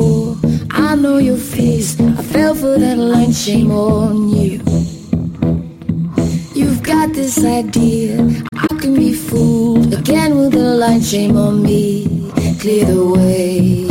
Before, I know your face. I fell for that line, shame on you. You've got this idea, I can be fooled again with the line, shame on me. Clear the way,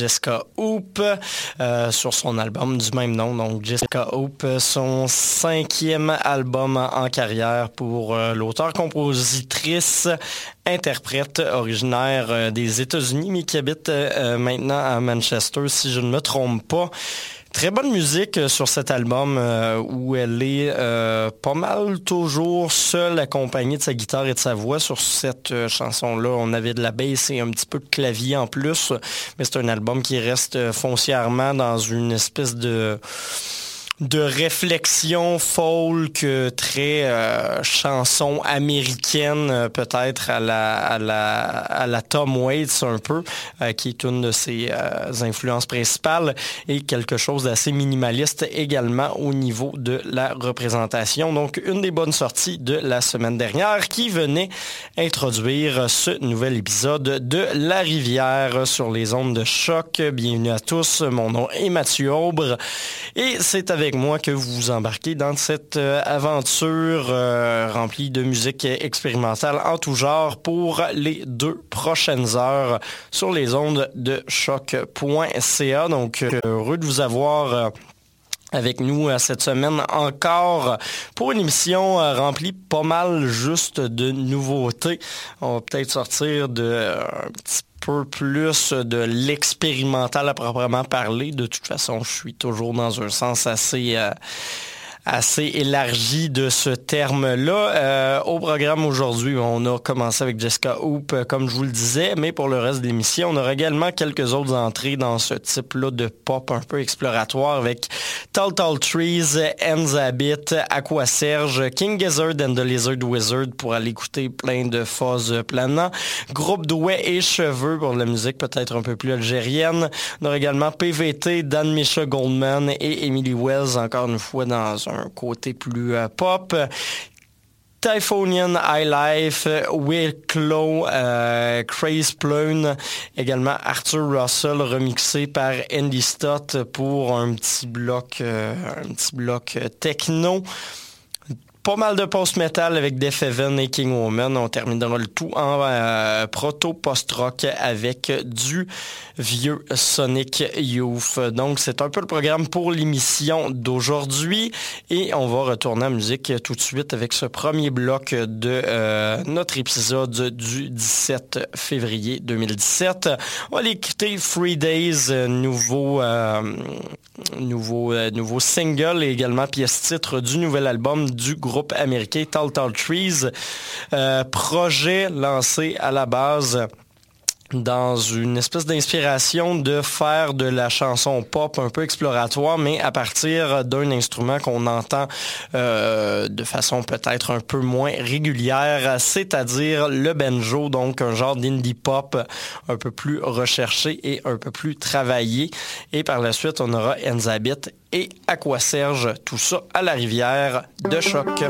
Jessica Hoop euh, sur son album du même nom. Donc Jessica Hoop, son cinquième album en carrière pour euh, l'auteur-compositrice interprète originaire euh, des États-Unis mais qui habite maintenant à Manchester si je ne me trompe pas. Très bonne musique euh, sur cet album euh, où elle est euh, pas mal toujours seule accompagnée de sa guitare et de sa voix. Sur cette chanson-là, on avait de la bass et un petit peu de clavier en plus, mais c'est un album qui reste foncièrement dans une espèce de de réflexion folk très euh, chanson américaine euh, peut-être à la, à la, à la Tom Waits un peu euh, qui est une de ses influences principales et quelque chose d'assez minimaliste également au niveau de la représentation. Donc une des bonnes sorties de la semaine dernière qui venait introduire ce nouvel épisode de La Rivière sur les ondes de choc. Bienvenue à tous. Mon nom est Mathieu Aubre et c'est avec moi que vous vous embarquez dans cette euh, aventure euh, remplie de musique expérimentale en tout genre pour les deux prochaines heures sur les ondes de choc.ca. Donc, euh, heureux de vous avoir avec nous cette semaine encore pour une émission remplie pas mal juste de nouveautés. On va peut-être sortir de un petit peu plus de l'expérimental à proprement parler. De toute façon, je suis toujours dans un sens assez... Euh, assez élargi de ce terme-là. Euh, au programme aujourd'hui, on a commencé avec Jessica Hoop, euh, comme je vous le disais, mais pour le reste de l'émission, on aura également quelques autres entrées dans ce type-là de pop un peu exploratoire avec Tall Tall Trees, Enzabit, Aqua Serge, King Gizzard and the Lizard Wizard pour aller écouter plein de phases planant, Groupe Douai et Cheveux pour la musique peut-être un peu plus algérienne. On aura également PVT, Dan Misha Goldman et Emily Wells, encore une fois dans un côté plus euh, pop. Typhonian High Life, Will Clow, euh, Craze Plune, également Arthur Russell remixé par Andy Stott pour un petit bloc, euh, un petit bloc techno pas mal de post-metal avec Def Heaven et King Woman. On terminera le tout en euh, proto-post-rock avec du vieux Sonic Youth. Donc, c'est un peu le programme pour l'émission d'aujourd'hui. Et on va retourner en musique tout de suite avec ce premier bloc de euh, notre épisode du 17 février 2017. On va aller écouter Free Days, nouveau, euh, nouveau, nouveau single et également pièce titre du nouvel album du groupe groupe américain Tall Tall Trees. Euh, projet lancé à la base dans une espèce d'inspiration de faire de la chanson pop un peu exploratoire, mais à partir d'un instrument qu'on entend euh, de façon peut-être un peu moins régulière, c'est-à-dire le banjo, donc un genre d'indie pop un peu plus recherché et un peu plus travaillé. Et par la suite, on aura Enzabit et Aquaserge, tout ça à la rivière de choc.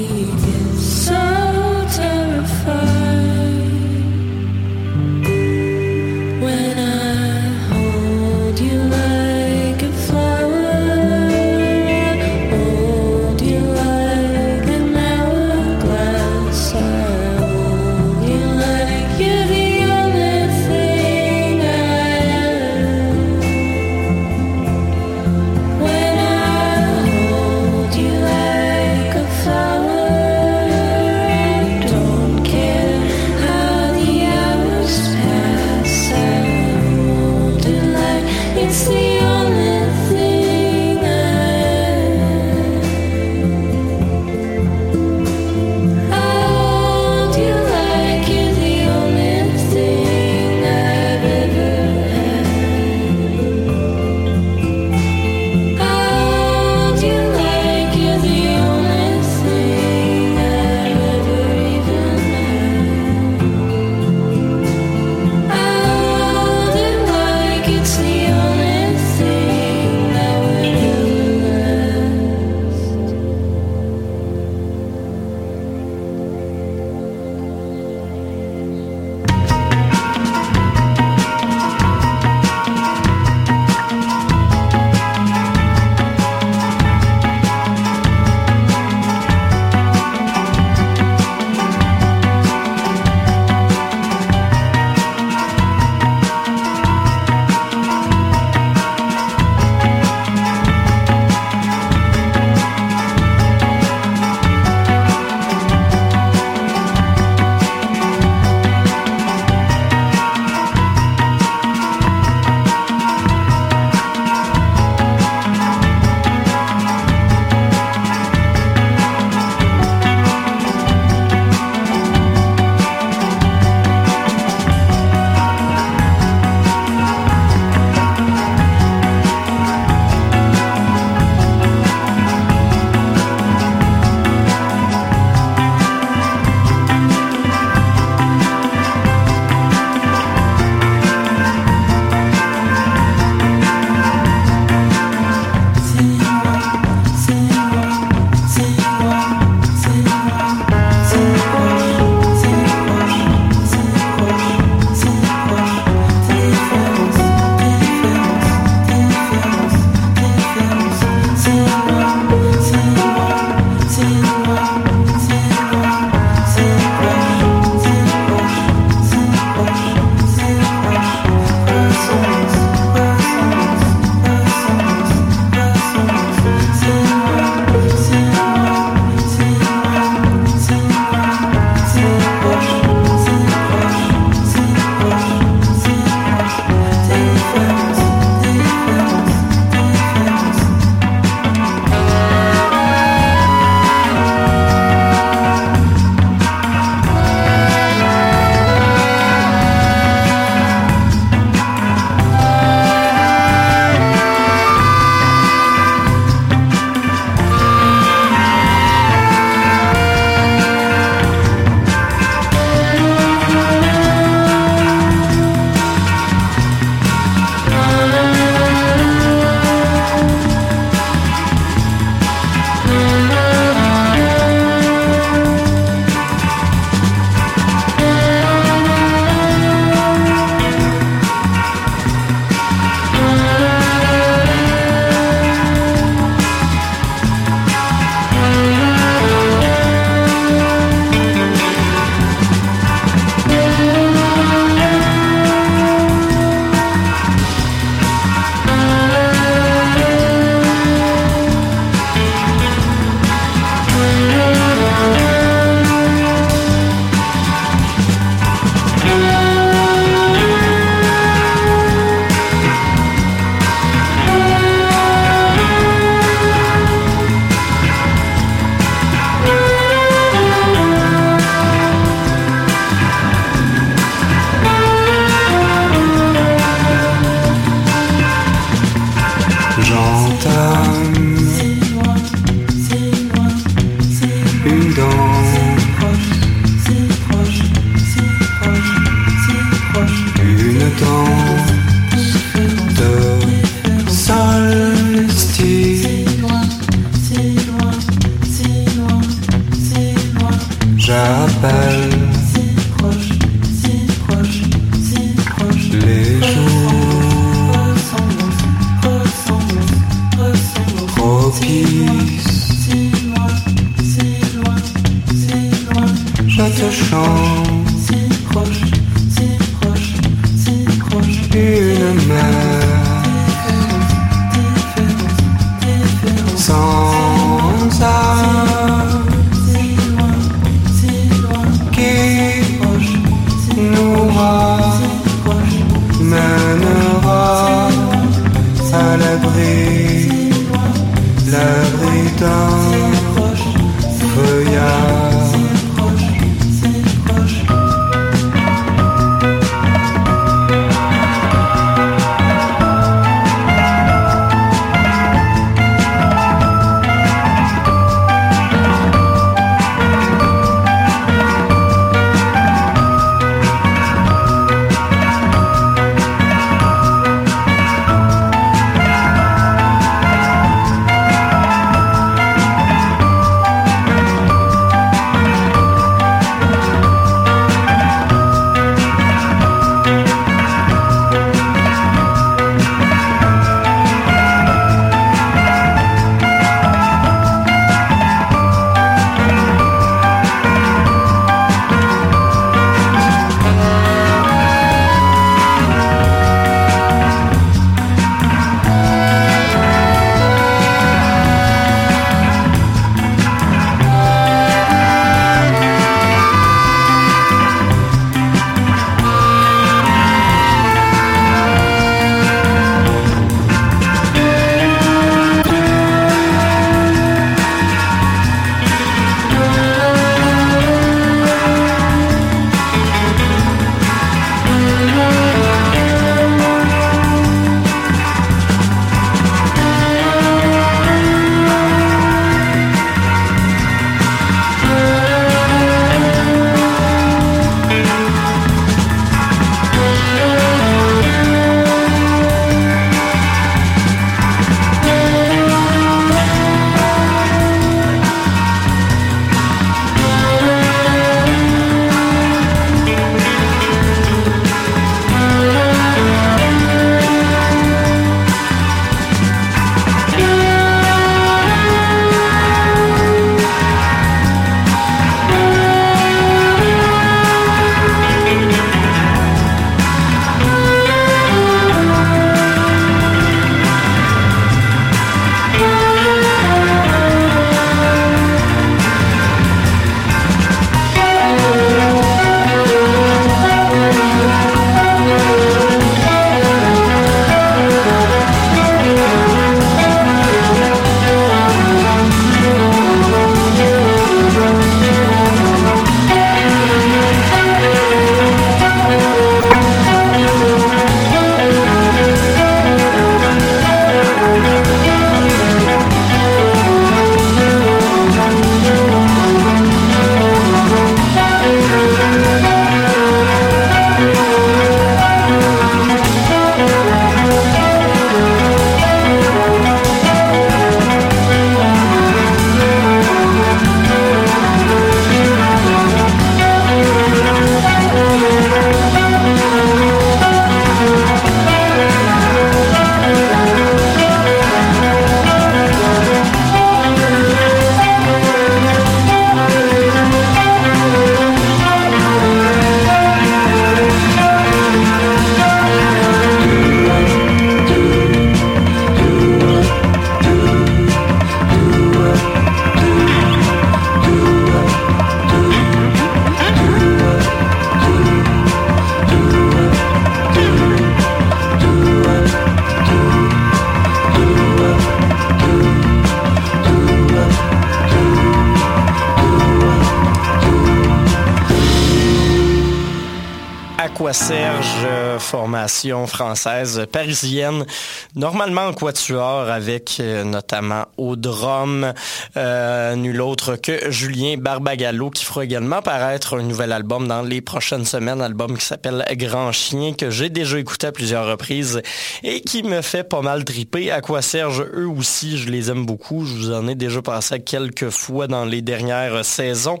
Française parisienne, normalement en quatuor avec euh, notamment au drum euh, nul autre que Julien Barbagallo qui fera également paraître un nouvel album dans les prochaines semaines, album qui s'appelle Grand Chien que j'ai déjà écouté à plusieurs reprises et qui me fait pas mal triper. À quoi Serge, eux aussi, je les aime beaucoup. Je vous en ai déjà passé quelques fois dans les dernières saisons.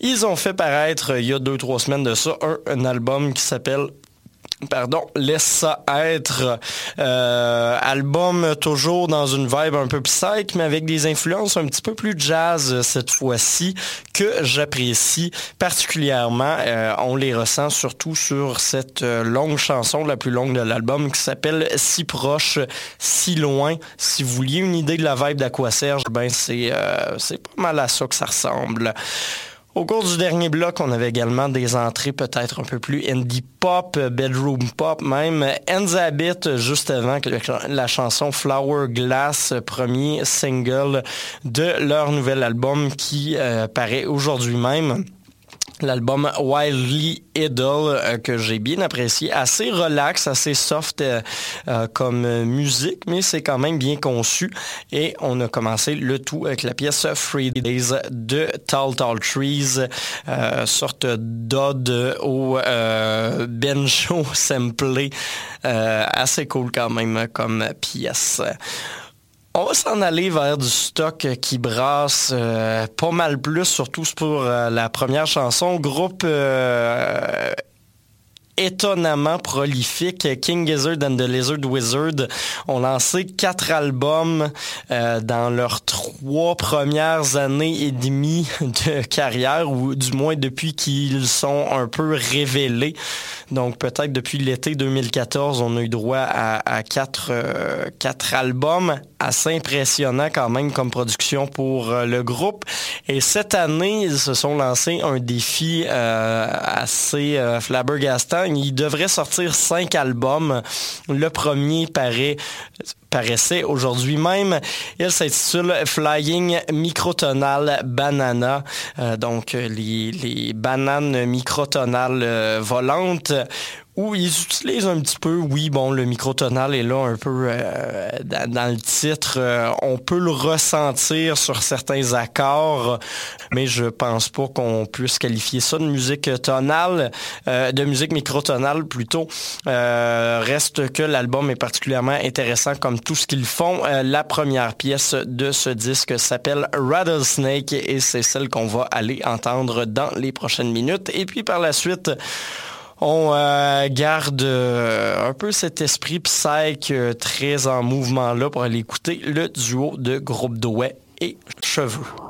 Ils ont fait paraître il y a deux, trois semaines de ça un album qui s'appelle Pardon, laisse ça être. Euh, album toujours dans une vibe un peu psych, mais avec des influences un petit peu plus jazz cette fois-ci que j'apprécie particulièrement. Euh, on les ressent surtout sur cette euh, longue chanson, la plus longue de l'album, qui s'appelle Si proche, si loin. Si vous vouliez une idée de la vibe d'Aquaserge, ben c'est pas mal à ça que ça ressemble. Au cours du dernier bloc, on avait également des entrées peut-être un peu plus indie pop, bedroom pop même. Enzabit, juste avant la chanson Flower Glass, premier single de leur nouvel album qui euh, paraît aujourd'hui même l'album Wildly Idle euh, que j'ai bien apprécié, assez relax, assez soft euh, euh, comme musique, mais c'est quand même bien conçu. Et on a commencé le tout avec la pièce Free Days de Tall Tall Trees, sorte d'ode au benjo samplé, assez cool quand même comme pièce. On va s'en aller vers du stock qui brasse euh, pas mal plus, surtout pour euh, la première chanson. Groupe euh, étonnamment prolifique. King Gizzard and the Lizard Wizard ont lancé quatre albums dans leurs trois premières années et demie de carrière, ou du moins depuis qu'ils sont un peu révélés. Donc peut-être depuis l'été 2014, on a eu droit à, quatre, quatre albums assez impressionnant quand même comme production pour euh, le groupe. Et cette année, ils se sont lancés un défi euh, assez euh, Ils devraient sortir cinq albums. Le premier paraît paraissait aujourd'hui même. Il s'intitule Flying Microtonal Banana. donc les, les, bananes microtonales volantes où ils utilisent un petit peu, oui, bon, le microtonal est là un peu euh, dans, le titre. Euh, on peut le ressentir sur certains accords, mais je pense pas qu'on puisse qualifier ça de musique tonale, euh, de musique microtonale plutôt. reste que l'album est particulièrement intéressant comme tout ce qu'ils font. la première pièce de ce disque s'appelle Rattlesnake et c'est celle qu'on va aller entendre dans les prochaines minutes. Et puis par la suite, on euh, garde euh, un peu cet esprit psych euh, très en mouvement là pour aller écouter le duo de Groupe Douai et Cheveux.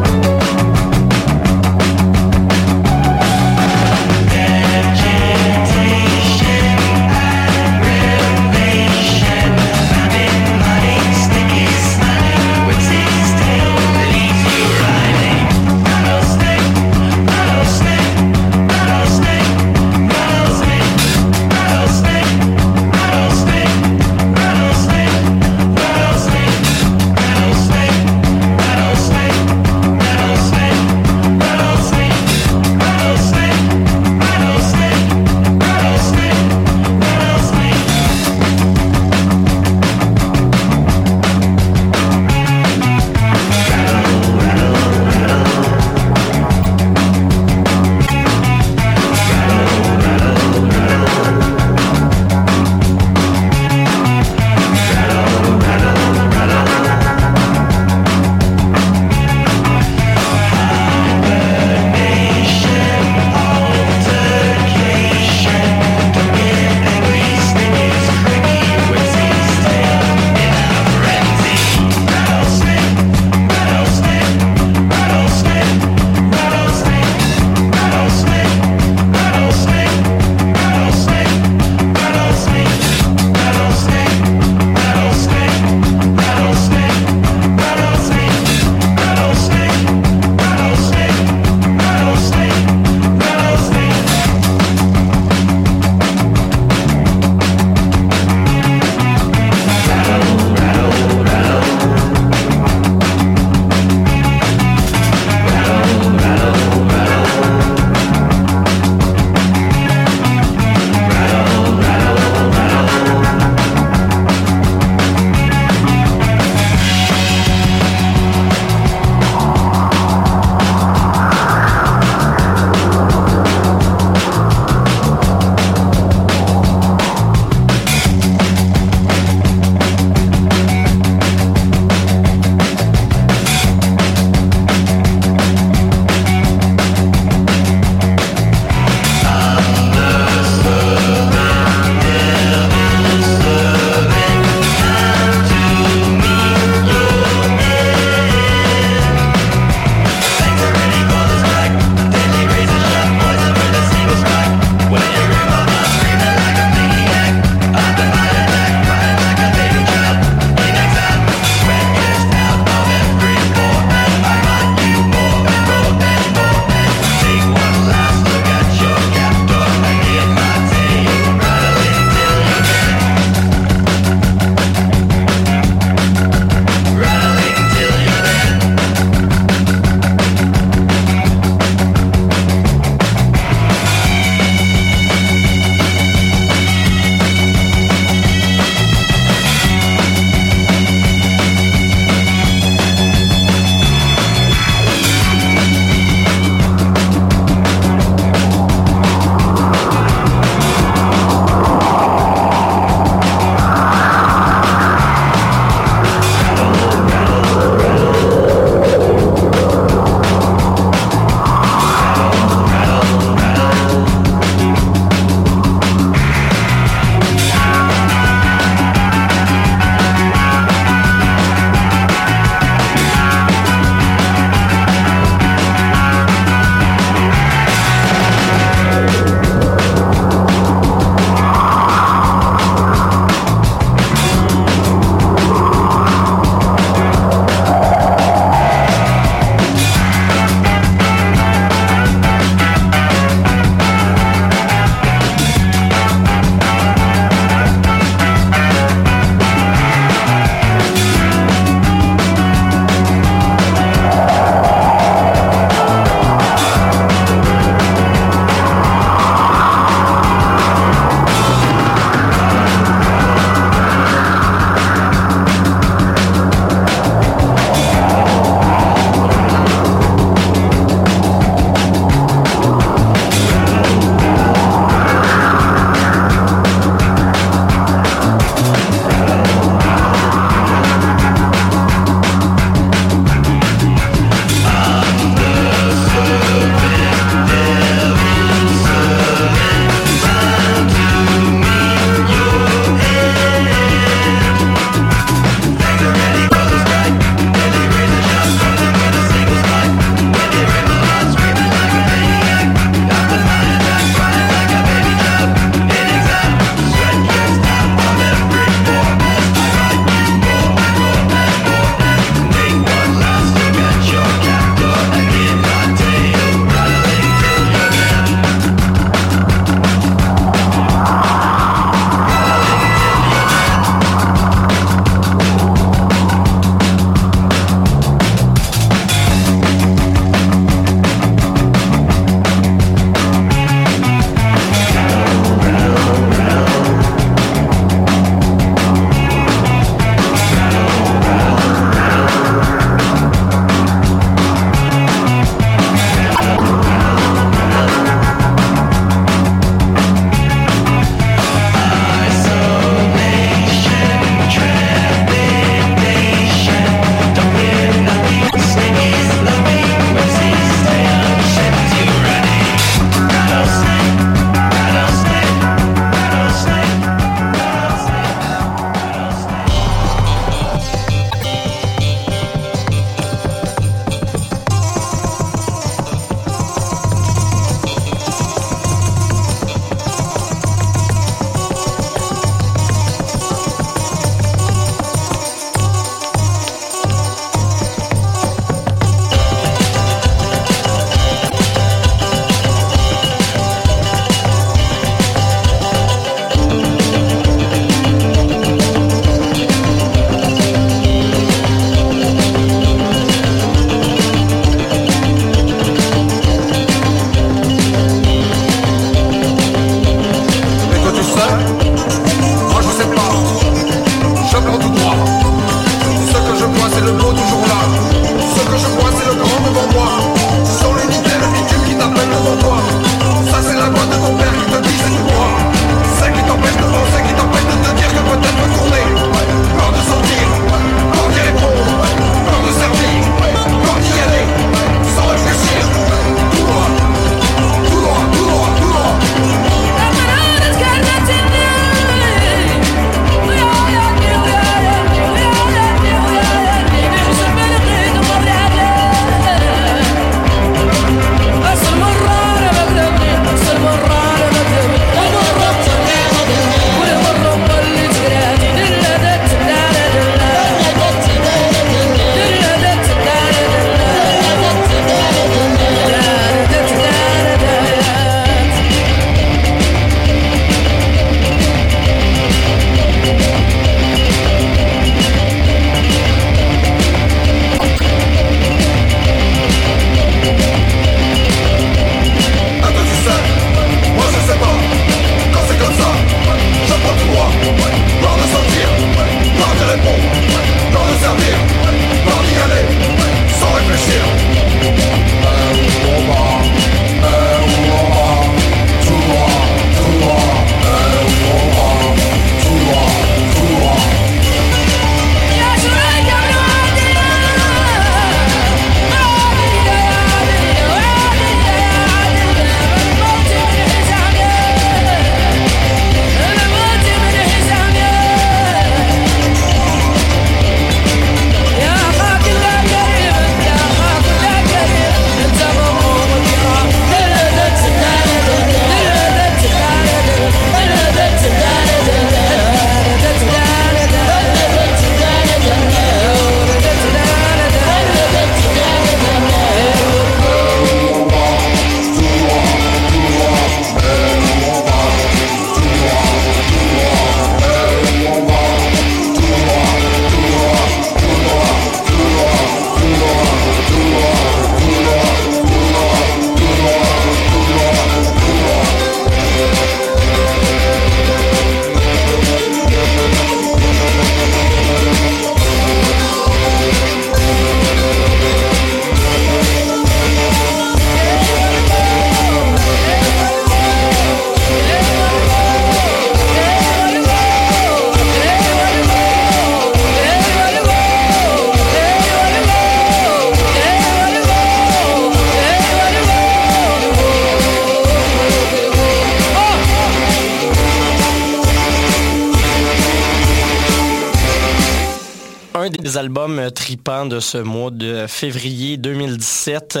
Ce mois de février 2017.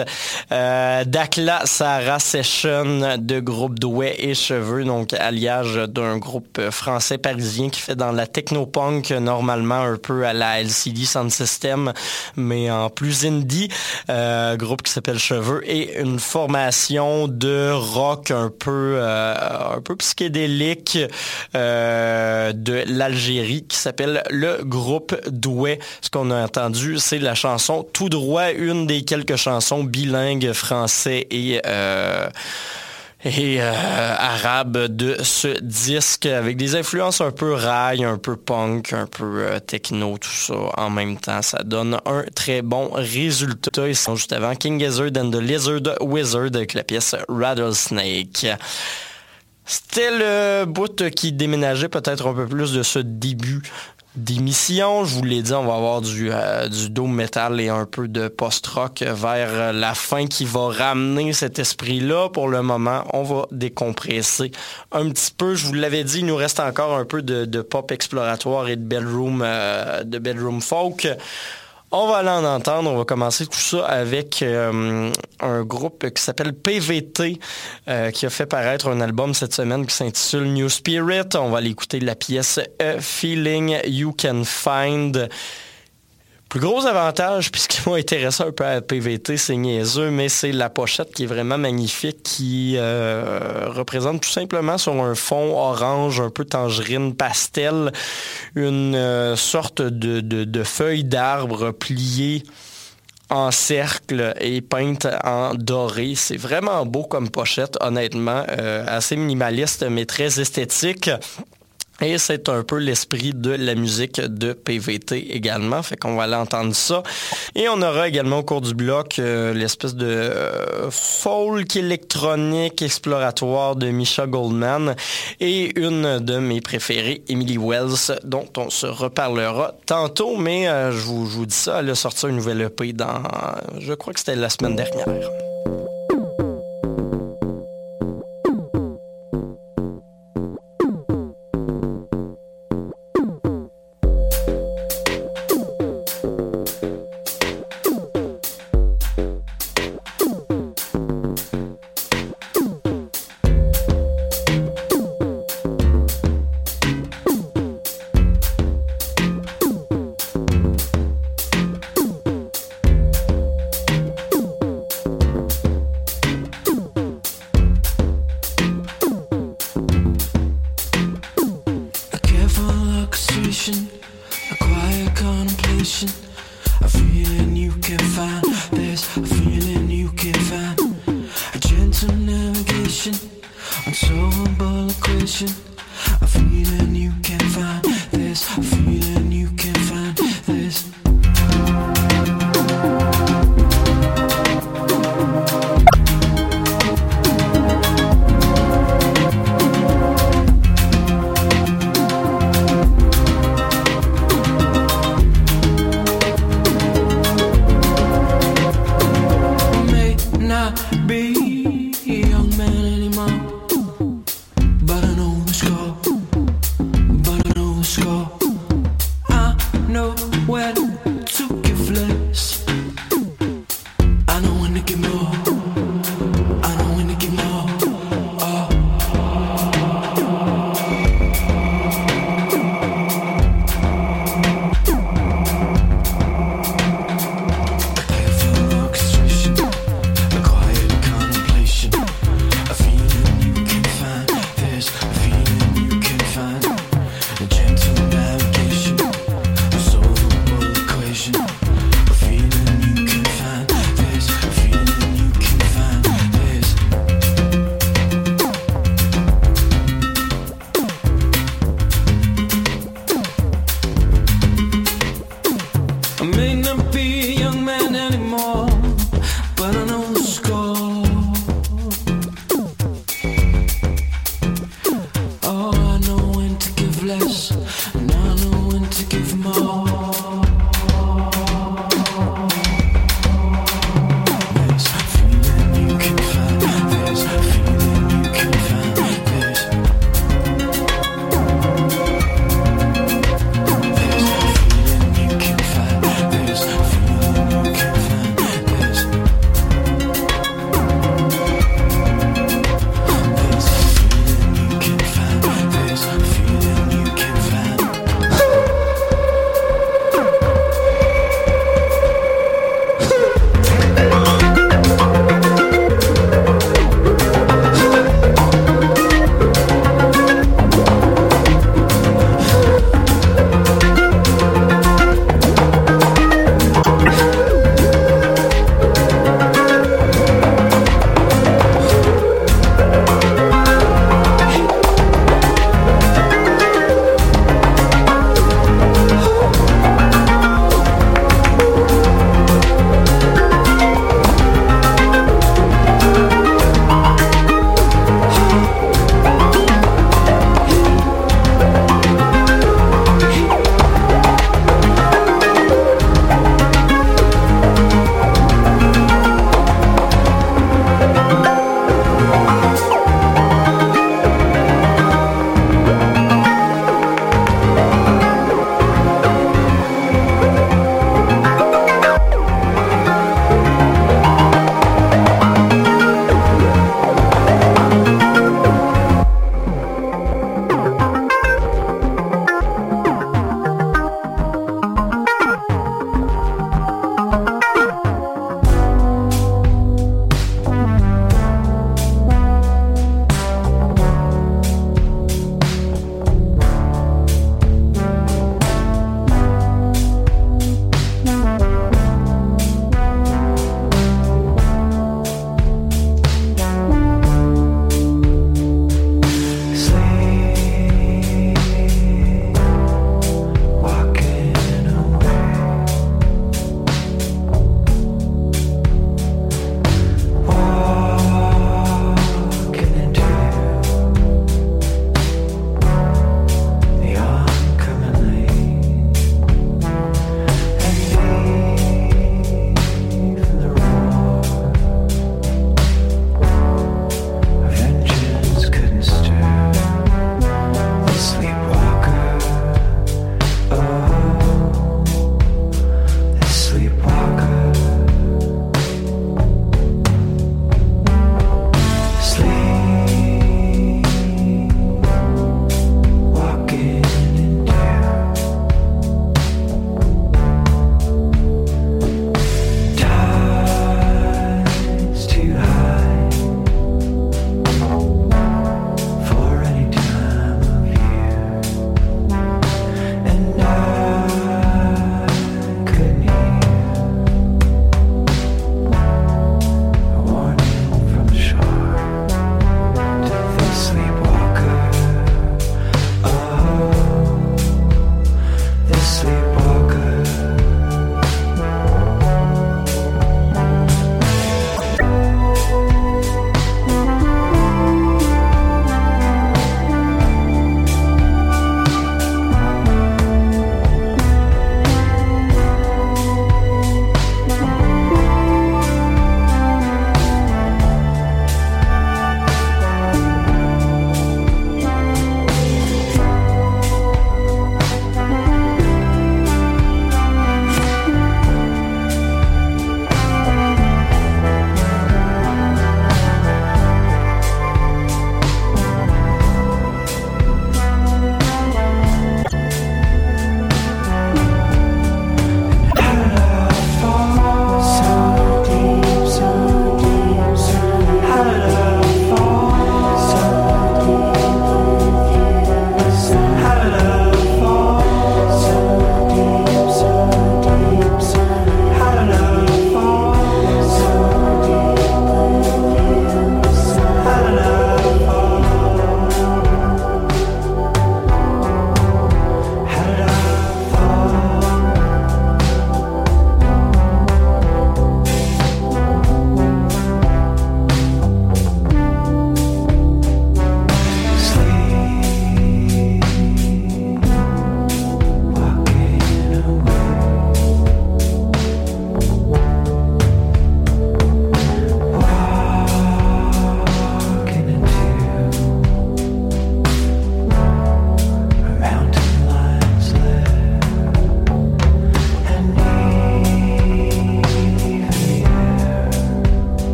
Euh, Dakla Sarah Session de groupe Douai et Cheveux, donc alliage d'un groupe français parisien qui fait dans la technopunk normalement un peu à la LCD Sound System, mais en plus indie. Euh, groupe qui s'appelle Cheveux et une formation de rock un peu euh, un peu psychédélique euh, de l'Algérie qui s'appelle le groupe Douai. Ce qu'on a entendu, c'est la chanson Tout droit, une des quelques chansons bilingues français et euh, euh, arabe de ce disque avec des influences un peu rail, un peu punk, un peu euh, techno, tout ça en même temps. Ça donne un très bon résultat. Ils sont juste avant King Gizzard and the Lizard Wizard avec la pièce Rattlesnake. C'était le bout qui déménageait peut-être un peu plus de ce début d'émission. Je vous l'ai dit, on va avoir du, euh, doom metal et un peu de post-rock vers la fin qui va ramener cet esprit-là. Pour le moment, on va décompresser un petit peu. Je vous l'avais dit, il nous reste encore un peu de, pop exploratoire et euh, de bedroom folk. On va aller en entendre. On va commencer tout ça avec euh, un groupe qui s'appelle PVT, euh, qui a fait paraître un album cette semaine qui s'intitule New Spirit. On va aller écouter la pièce A Feeling You Can Find. Plus gros avantage, puis ce qui m'a intéressé un peu à PVT, c'est niaiseux, mais c'est la pochette qui est vraiment magnifique, qui euh, représente tout simplement sur un fond orange, un peu tangerine pastel, une euh, sorte de, de, feuille d'arbre pliée en cercle et peinte en doré. C'est vraiment beau comme pochette, honnêtement, euh, assez minimaliste, mais très esthétique. Et c'est un peu l'esprit de la musique de PVT également, fait qu'on va aller entendre ça. Et on aura également au cours du bloc euh, l'espèce de euh, folk électronique exploratoire de Misha Goldman et une de mes préférées, Emily Wells, dont on se reparlera tantôt, mais euh, je, vous, je vous dis ça, elle a sorti une nouvelle EP dans, je crois que c'était la semaine dernière.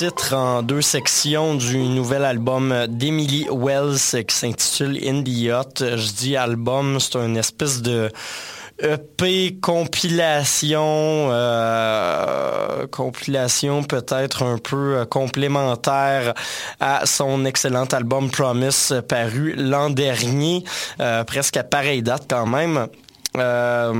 La pièce titre en deux sections du nouvel album d'Emily Wells qui s'intitule Idiot. Je dis album, c'est une espèce de EP compilation, euh, compilation peut-être un peu euh, complémentaire à son excellent album Promise paru l'an dernier, euh, presque à pareille date quand même. Euh,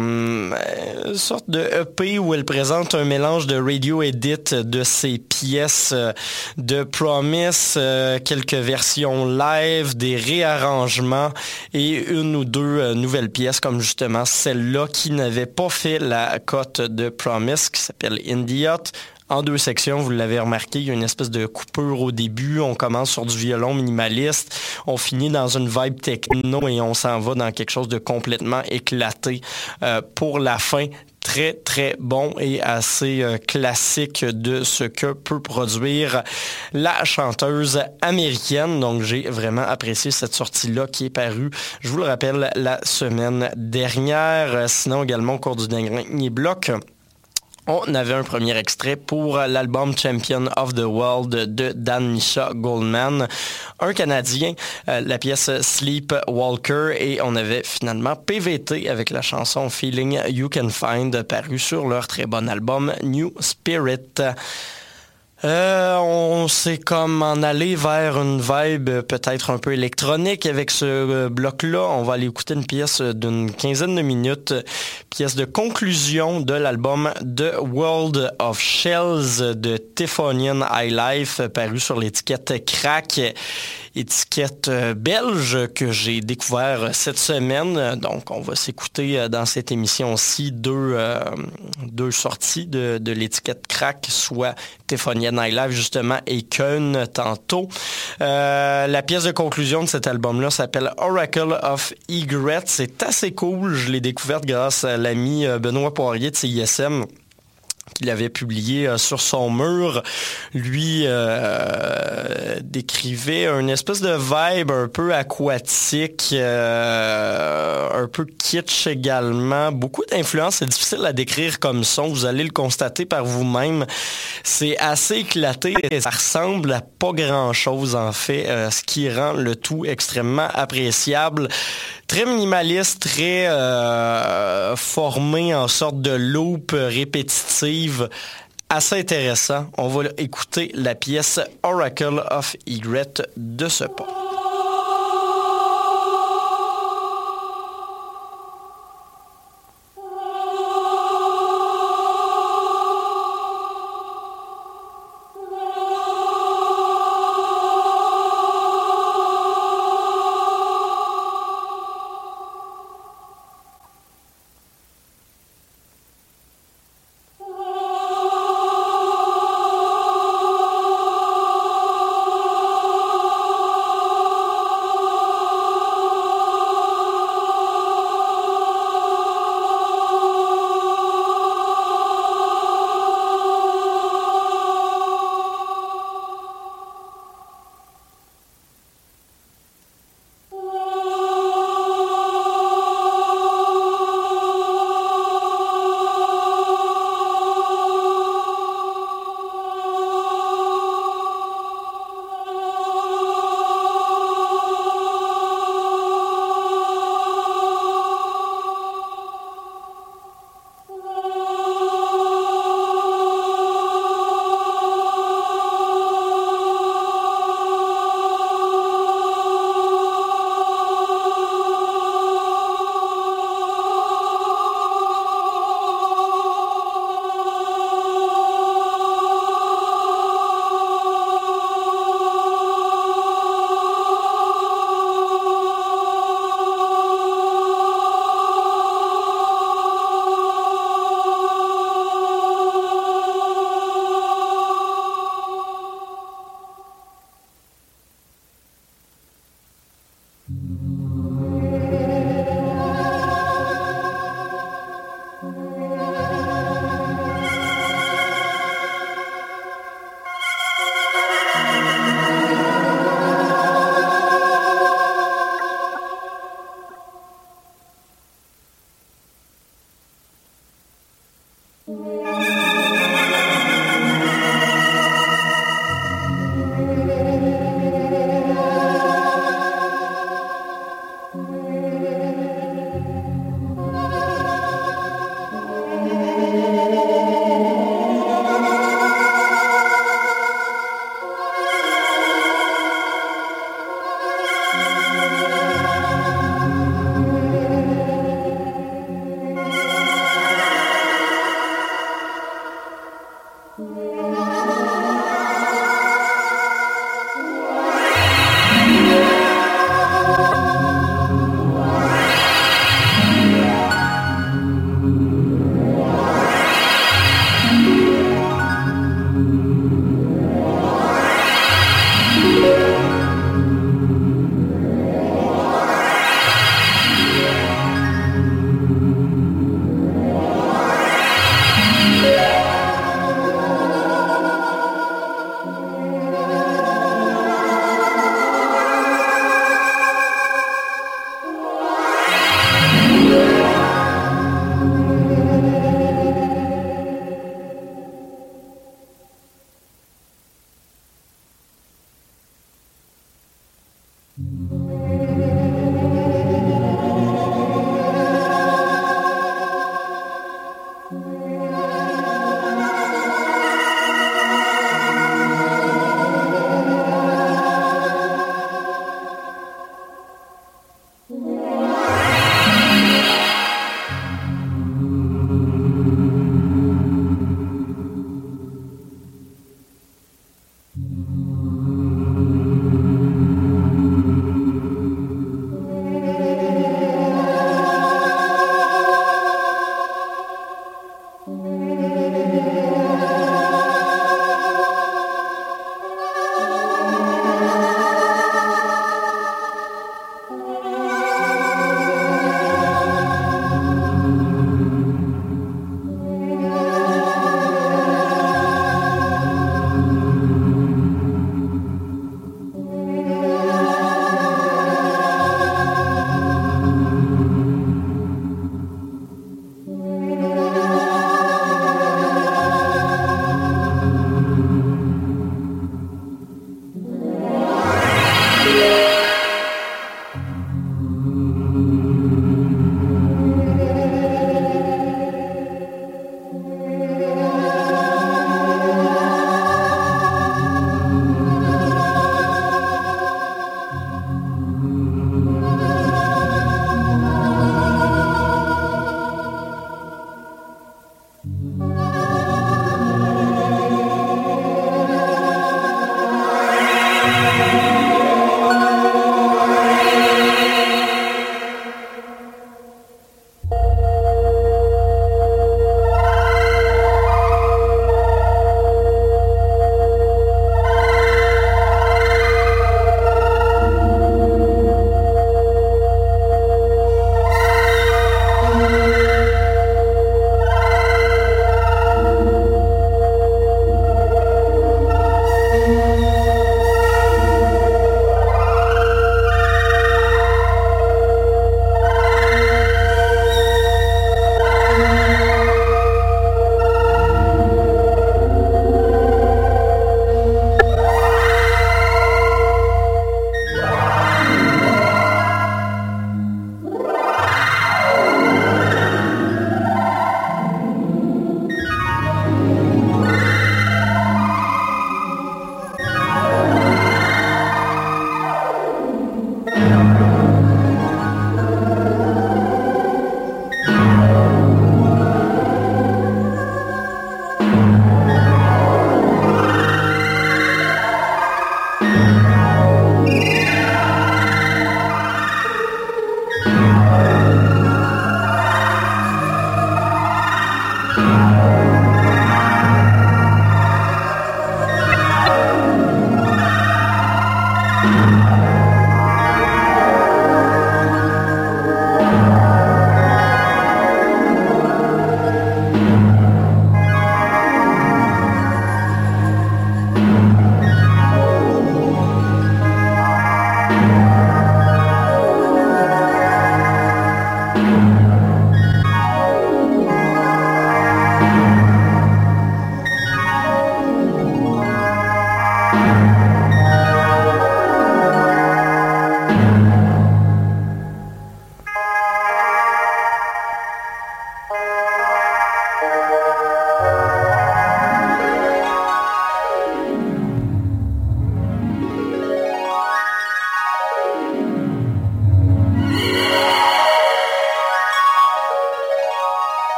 une sorte de EP où elle présente un mélange de radio edit de ses pièces euh, de Promise, euh, quelques versions live, des réarrangements et une ou deux nouvelles pièces comme justement celle-là qui n'avait pas fait la cote de Promise qui s'appelle Idiot en deux sections. Vous l'avez remarqué, il y a une espèce de coupure au début. On commence sur du violon minimaliste, on finit dans une vibe techno et on s'en va dans quelque chose de complètement éclaté euh, pour la fin très très bon et assez euh, classique de ce que peut produire la chanteuse américaine. Donc j'ai vraiment apprécié cette sortie-là qui est parue, je vous le rappelle, la semaine dernière. Sinon également au cours du dernier bloc. On avait un premier extrait pour l'album Champion of the World de Dan Misha Goldman, un Canadien, euh, la pièce Sleep Walker, et on avait finalement PVT avec la chanson Feeling You Can Find, paru sur leur très bon album New Spirit. Euh, on s'est comme en aller vers une vibe peut-être un peu électronique avec ce euh, bloc-là. On va aller écouter une pièce d'une quinzaine de minutes, pièce de conclusion de l'album The World of Shells de Tiffonian High Life, paru sur l'étiquette Crack étiquette euh, belge que j'ai découvert cette semaine. Donc, on va s'écouter euh, dans cette émission-ci deux, euh, deux sorties de, de l'étiquette Crack, soit Téphonienne Night Live, justement, et Keun tantôt. Euh, la pièce de conclusion de cet album-là s'appelle Oracle of Egret. C'est assez cool. Je l'ai découverte grâce à l'ami Benoît Poirier de CISM qu'il avait publié euh, sur son mur, lui euh, décrivait une espèce de vibe un peu aquatique, euh, un peu kitsch également, beaucoup d'influence, c'est difficile à décrire comme son, vous allez le constater par vous-même. C'est assez éclaté et ça ressemble à pas grand-chose en fait, ce qui rend le tout extrêmement appréciable très minimaliste, très euh, formé en sorte de loop répétitive. Assez intéressant. On va écouter la pièce Oracle of Egret de ce pas.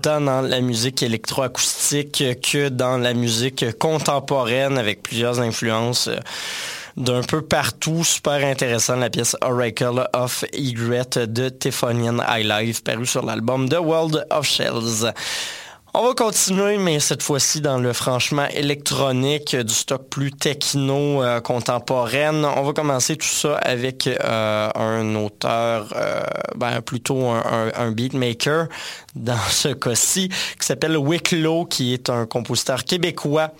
Autant dans la musique électroacoustique que dans la musique contemporaine avec plusieurs influences euh, d'un peu partout. Super intéressant, la pièce Oracle of Egret de Tiffanian High Life, paru sur l'album The World of Shells. On va continuer, mais cette fois-ci dans le franchement électronique, du stock plus techno euh, contemporaine. On va commencer tout ça avec euh, un auteur, euh, ben, plutôt un, un- un beatmaker dans ce cas-ci, qui s'appelle Wicklow, qui est un compositeur québécois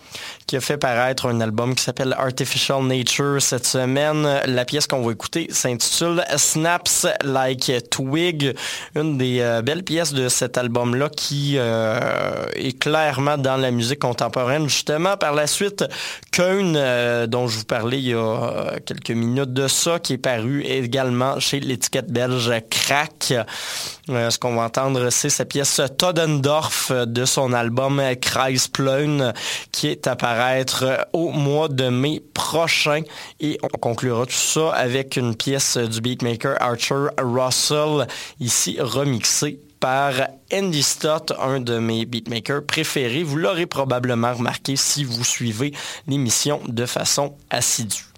qui a fait paraître un album qui s'appelle Artificial Nature cette semaine. La pièce qu'on va écouter s'intitule Snaps Like Twig, une des euh, belles pièces de cet album-là qui euh, est clairement dans la musique contemporaine. Justement, par la suite, Keun, euh, dont je vous parlais il y a quelques minutes de ça, qui est paru également chez l'étiquette belge Crack. Ce qu'on va entendre, c'est sa pièce Todendorf de son album Kreispleun qui est à au mois de mai prochain. Et on conclura tout ça avec une pièce du beatmaker Archer Russell, ici remixée par Andy Stott, un de mes beatmakers préférés. Vous l'aurez probablement remarqué si vous suivez l'émission de façon assidue.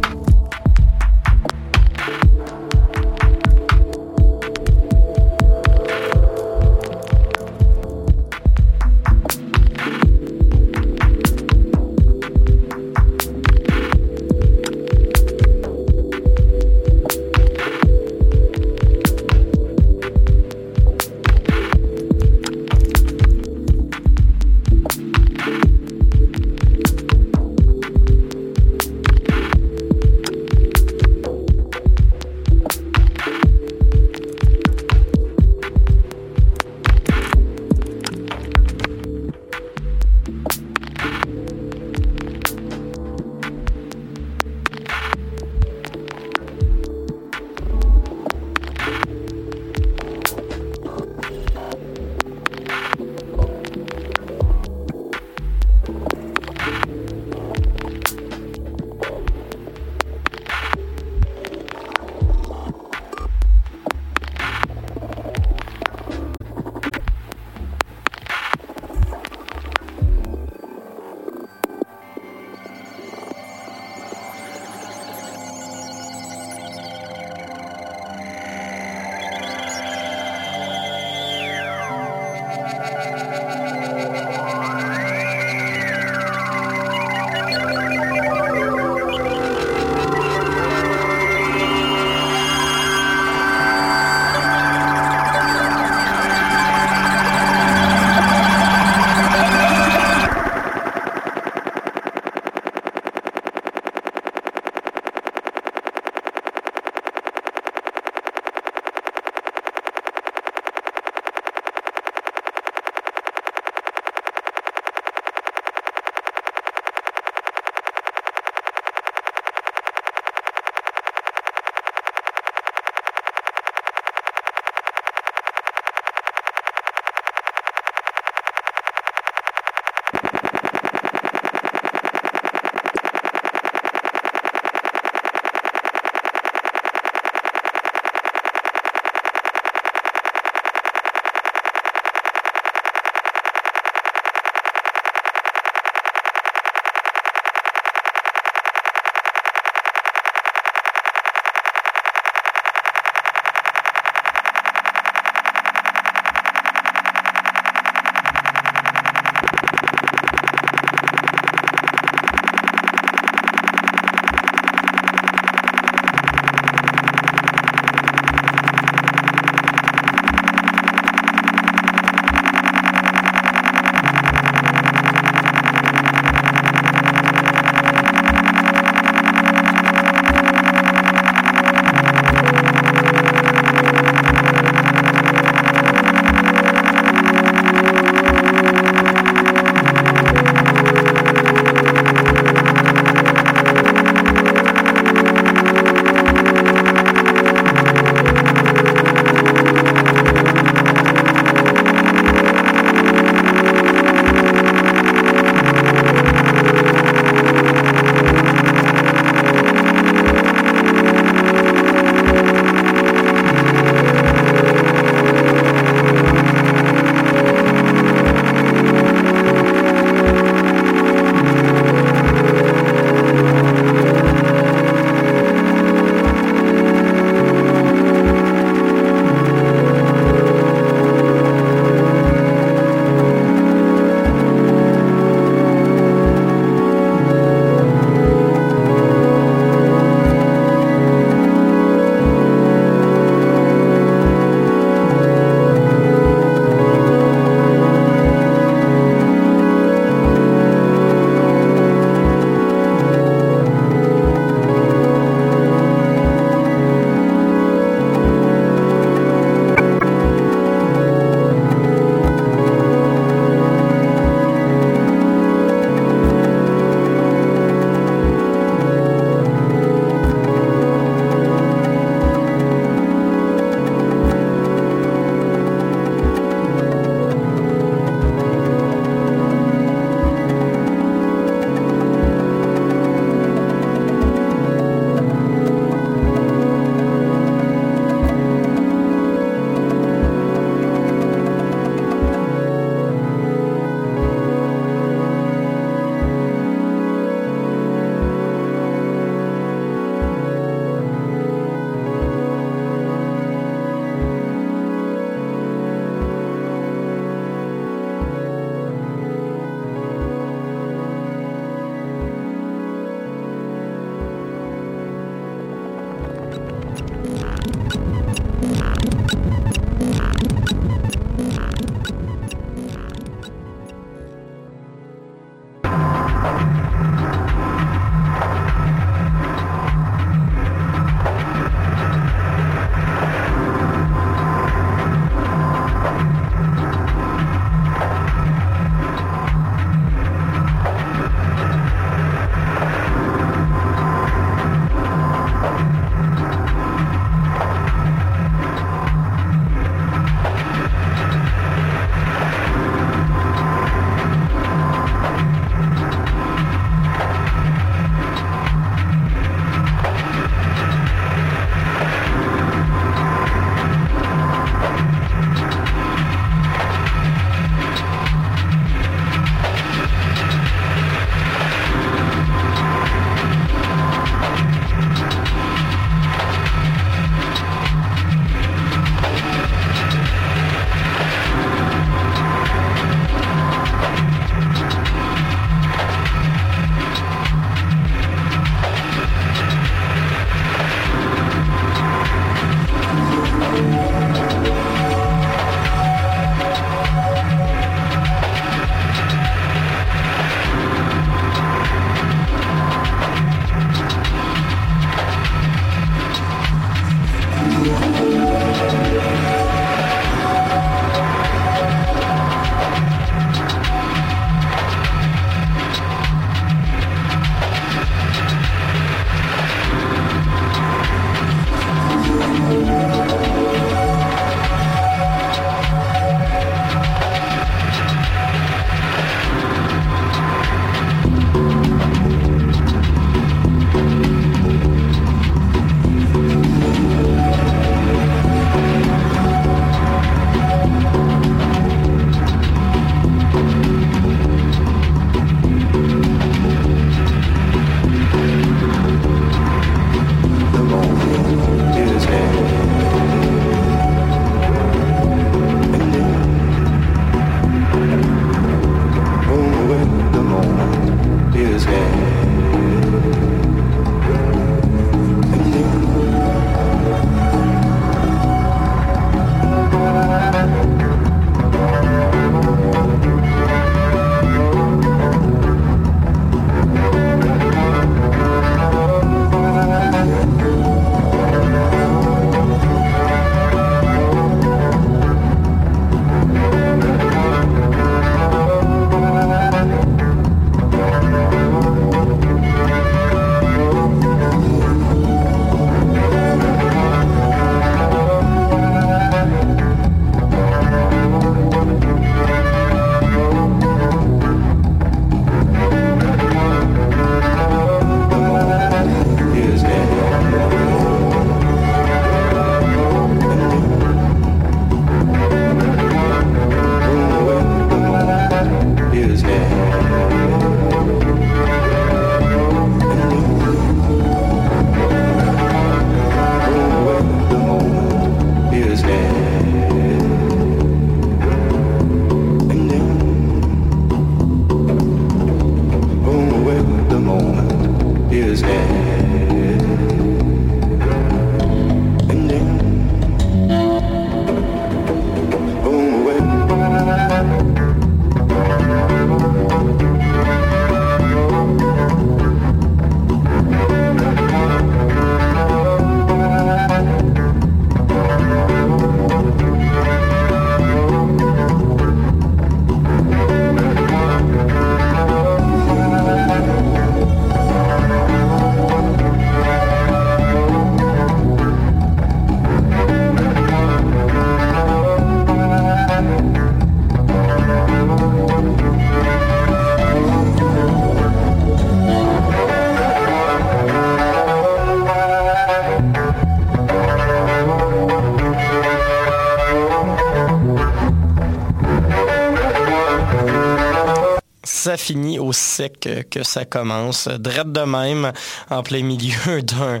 Ça finit aussi sec que, ça commence. Drette de même, en plein milieu d'un,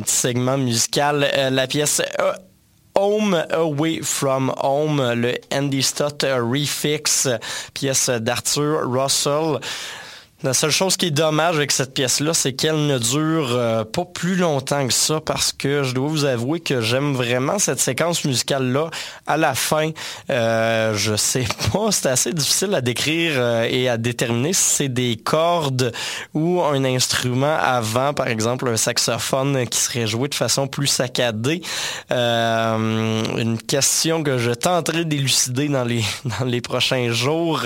petit segment musical. Euh, la pièce euh, Home Away From Home, le Andy Stott Refix, pièce d'Arthur Russell. La seule chose qui est dommage avec cette pièce-là, c'est qu'elle ne dure euh, pas plus longtemps que ça parce que je dois vous avouer que j'aime vraiment cette séquence musicale-là. À la fin, euh, je sais pas, c'est assez difficile à décrire euh, et à déterminer si c'est des cordes ou un instrument avant, par exemple un saxophone qui serait joué de façon plus saccadée. Euh, une question que je tenterai d'élucider dans les, prochains jours.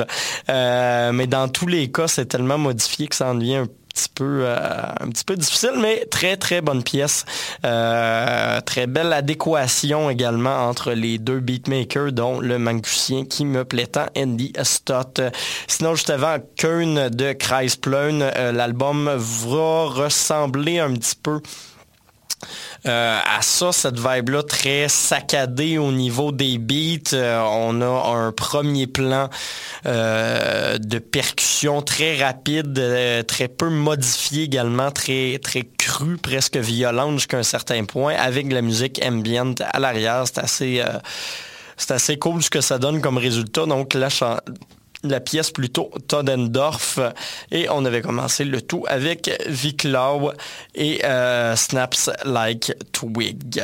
Euh, mais dans tous les cas, c'est tellement modifié que ça en un petit peu euh, un petit peu difficile mais très très bonne pièce. Euh, très belle adéquation également entre les deux beatmakers dont le Mangussien qui me plaît tant Andy Stott. Sinon juste avant Keun de Kreispleun euh, l'album va ressembler un petit peu euh, à ça, cette vibe-là très saccadée au niveau des beats. Euh, on a un premier plan euh, de percussion très rapide, très peu modifié également, très très cru, presque violente jusqu'à un certain point, avec la musique ambient à l'arrière. C'est assez, c'est assez cool ce que ça donne comme résultat. Donc la, la pièce plutôt Todendorf et on avait commencé le tout avec Viclaw et euh, Snaps Like Twig.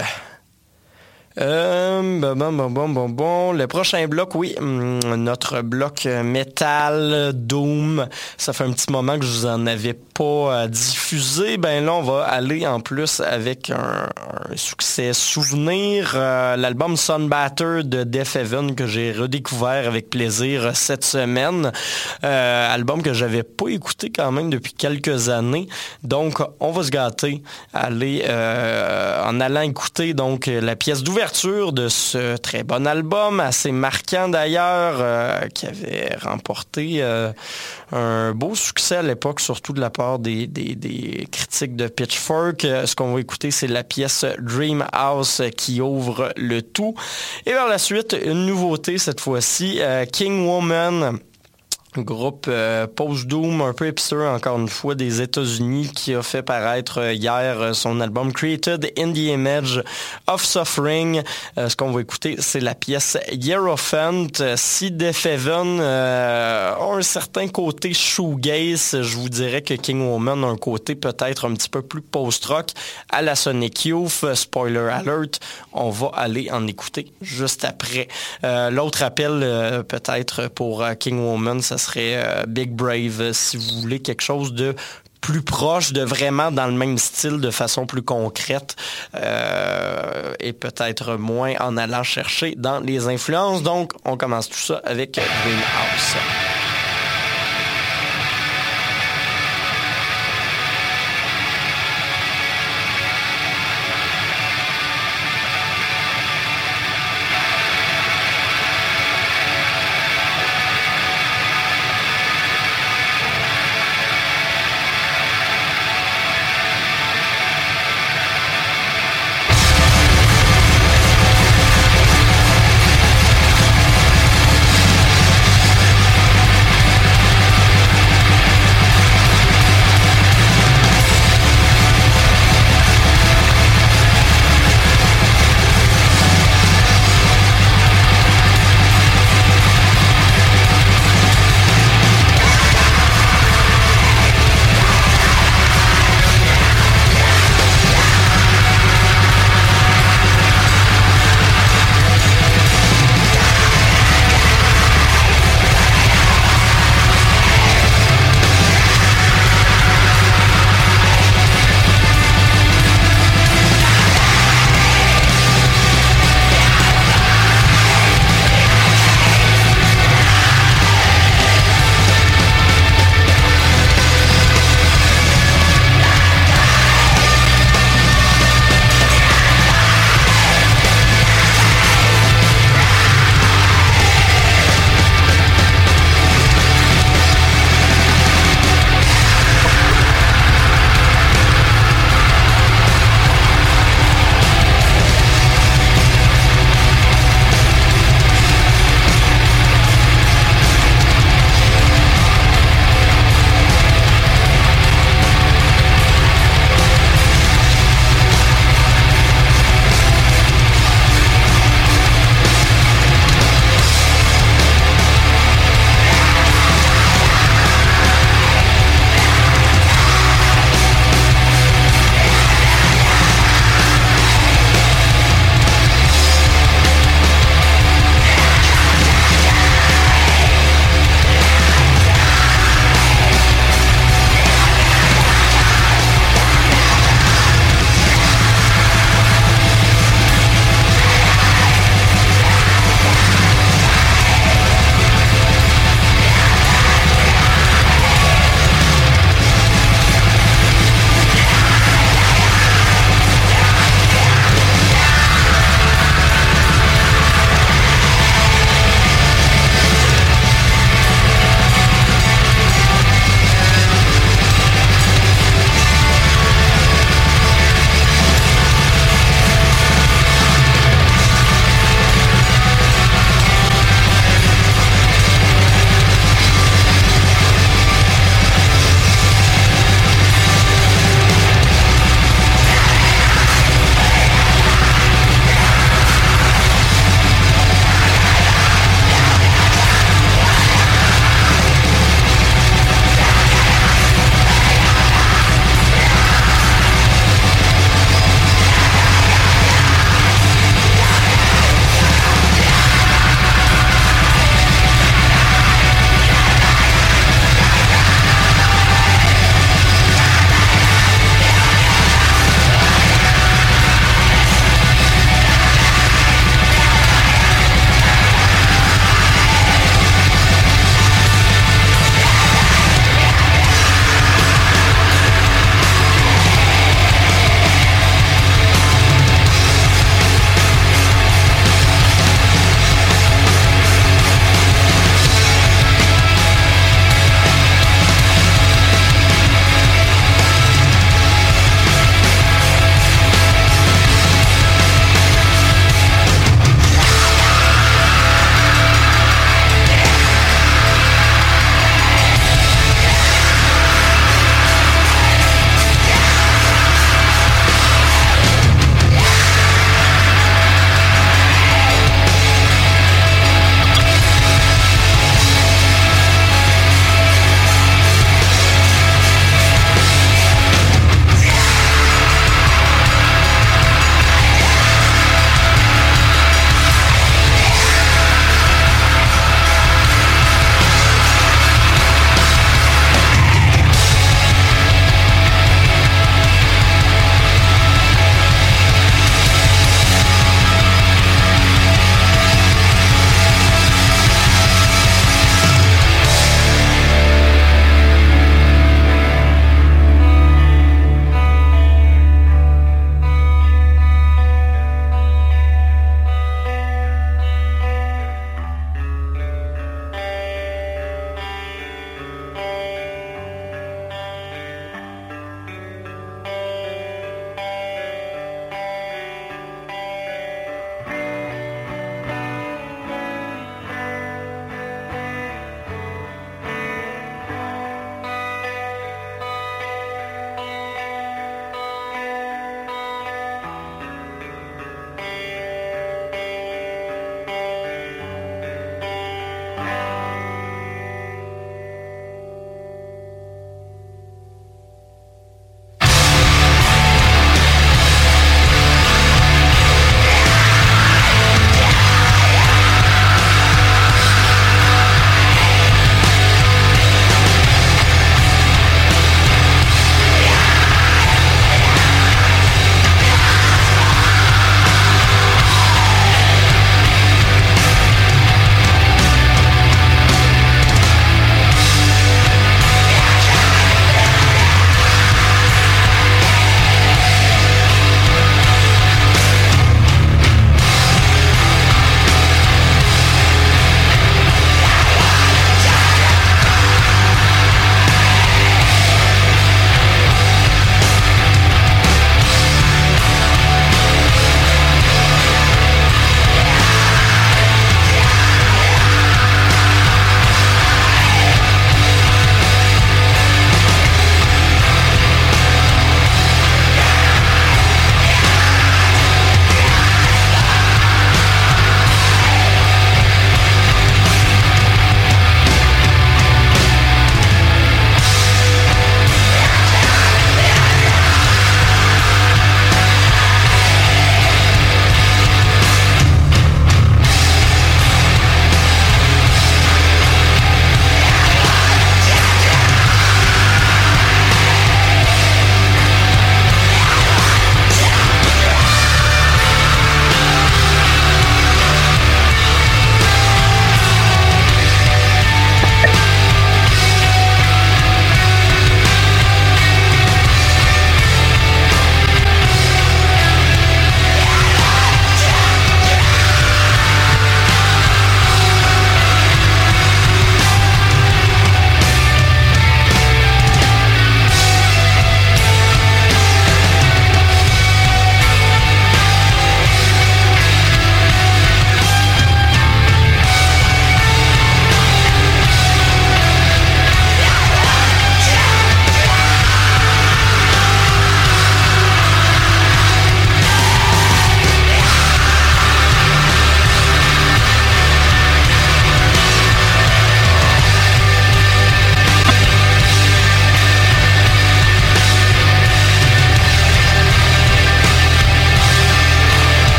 Euh, bon, bon, bon, bon, bon. Le prochain bloc, oui, hum, notre bloc métal, Doom. Ça fait un petit moment que je vous en avais pas euh, diffusé. Ben là, on va aller en plus avec un, succès souvenir. Euh, L'album Sunbatter de Def Heaven que j'ai redécouvert avec plaisir cette semaine. Euh, album que j'avais pas écouté quand même depuis quelques années. Donc, on va se gâter aller en allant écouter la pièce d'ouverture de ce très bon album, assez marquant d'ailleurs, euh, qui avait remporté euh, un beau succès à l'époque, surtout de la part des, critiques de Pitchfork. Euh, Ce qu'on va écouter, c'est la pièce Dream House qui ouvre le tout. Et vers la suite, une nouveauté cette fois-ci, King Woman groupe euh, post-doom un peu hipster encore une fois des États-Unis qui a fait paraître euh, hier euh, son album Created in the Image of Suffering. Ce qu'on va écouter, c'est la pièce Hierophant. Si Def Heaven euh, a un certain côté shoegaze, je vous dirais que King Woman a un côté peut-être un petit peu plus post-rock à la Sonic Youth. Spoiler alert, on va aller en écouter juste après. L'autre appel peut-être pour King Woman, ça euh, Big Brave. euh, si vous voulez quelque chose de plus proche, de vraiment dans le même style, de façon plus concrète, euh, et peut-être moins en allant chercher dans les influences. Donc, on commence tout ça avec Dream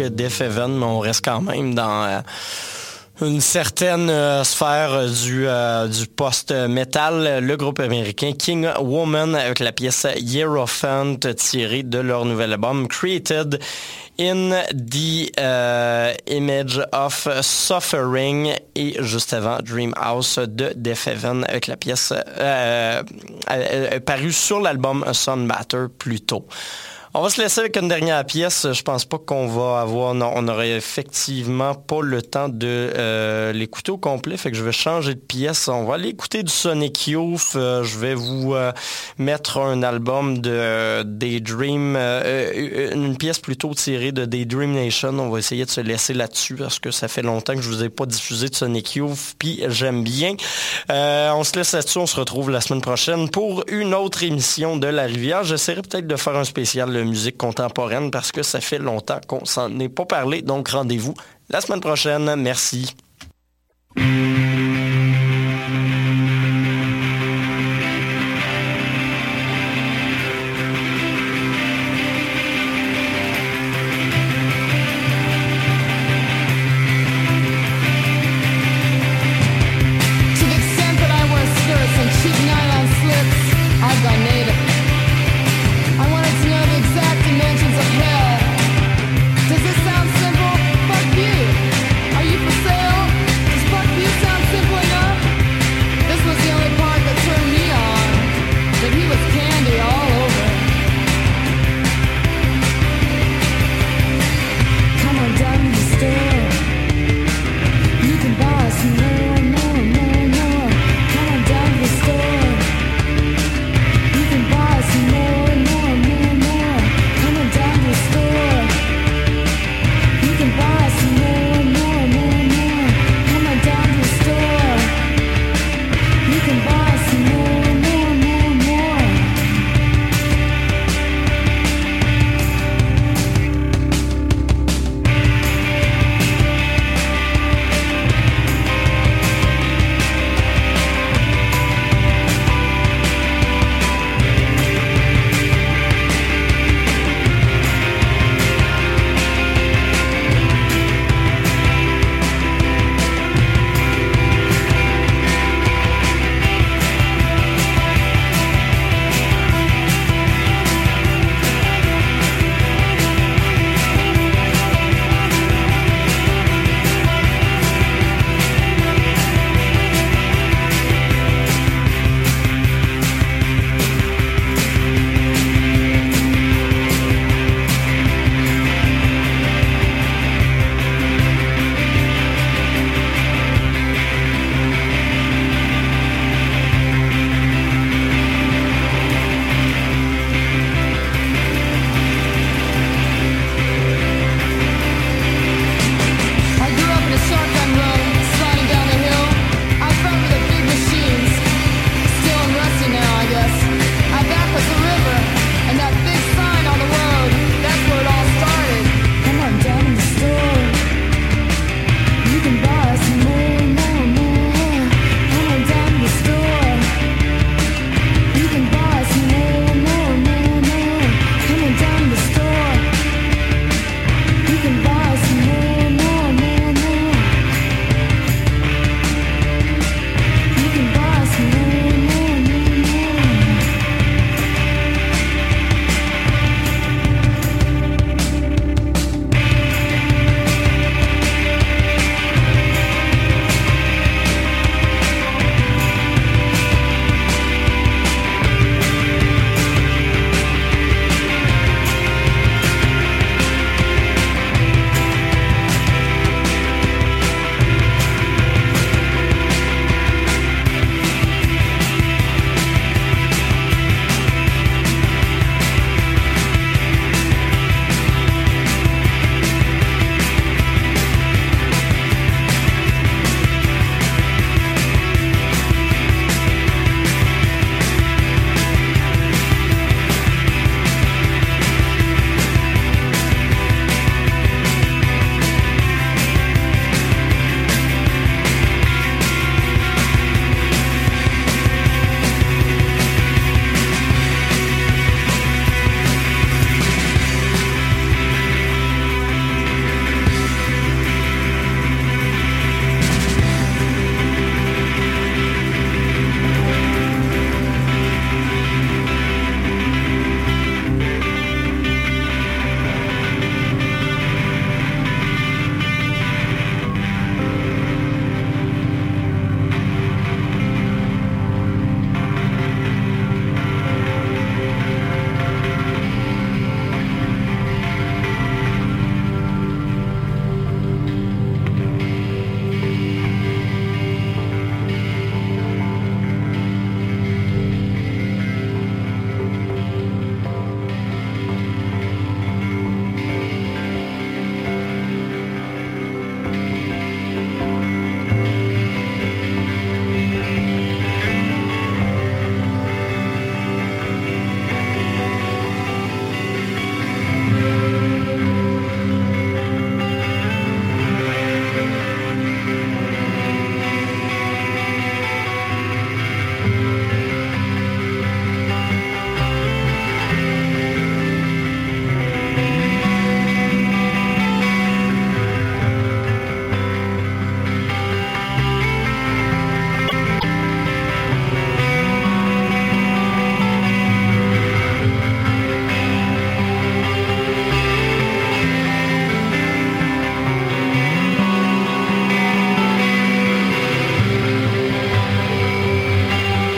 que Def Heaven, mais on reste quand même dans euh, une certaine euh, sphère euh, du, du post-metal. Le groupe américain King Woman avec la pièce Hierophant tirée de leur nouvel album Created in the Image of Suffering et juste avant Dream House de Def Heaven avec la pièce parue sur l'album Sun Matter plus tôt. On va se laisser avec une dernière pièce. Je pense pas qu'on va avoir. Non, on aurait effectivement pas le temps de euh, l'écouter au complet. Fait que je vais changer de pièce. On va aller écouter du Sonic Youth. Euh, je vais vous euh, mettre un album de Daydream, une pièce plutôt tirée de Daydream Nation. On va essayer de se laisser là-dessus parce que ça fait longtemps que je vous ai pas diffusé de Sonic Youth. Puis j'aime bien. On se laisse là-dessus. On se retrouve la semaine prochaine pour une autre émission de La Rivière. J'essaierai peut-être de faire un spécial musique contemporaine parce que ça fait longtemps qu'on s'en est pas parlé. Donc rendez-vous la semaine prochaine. Merci.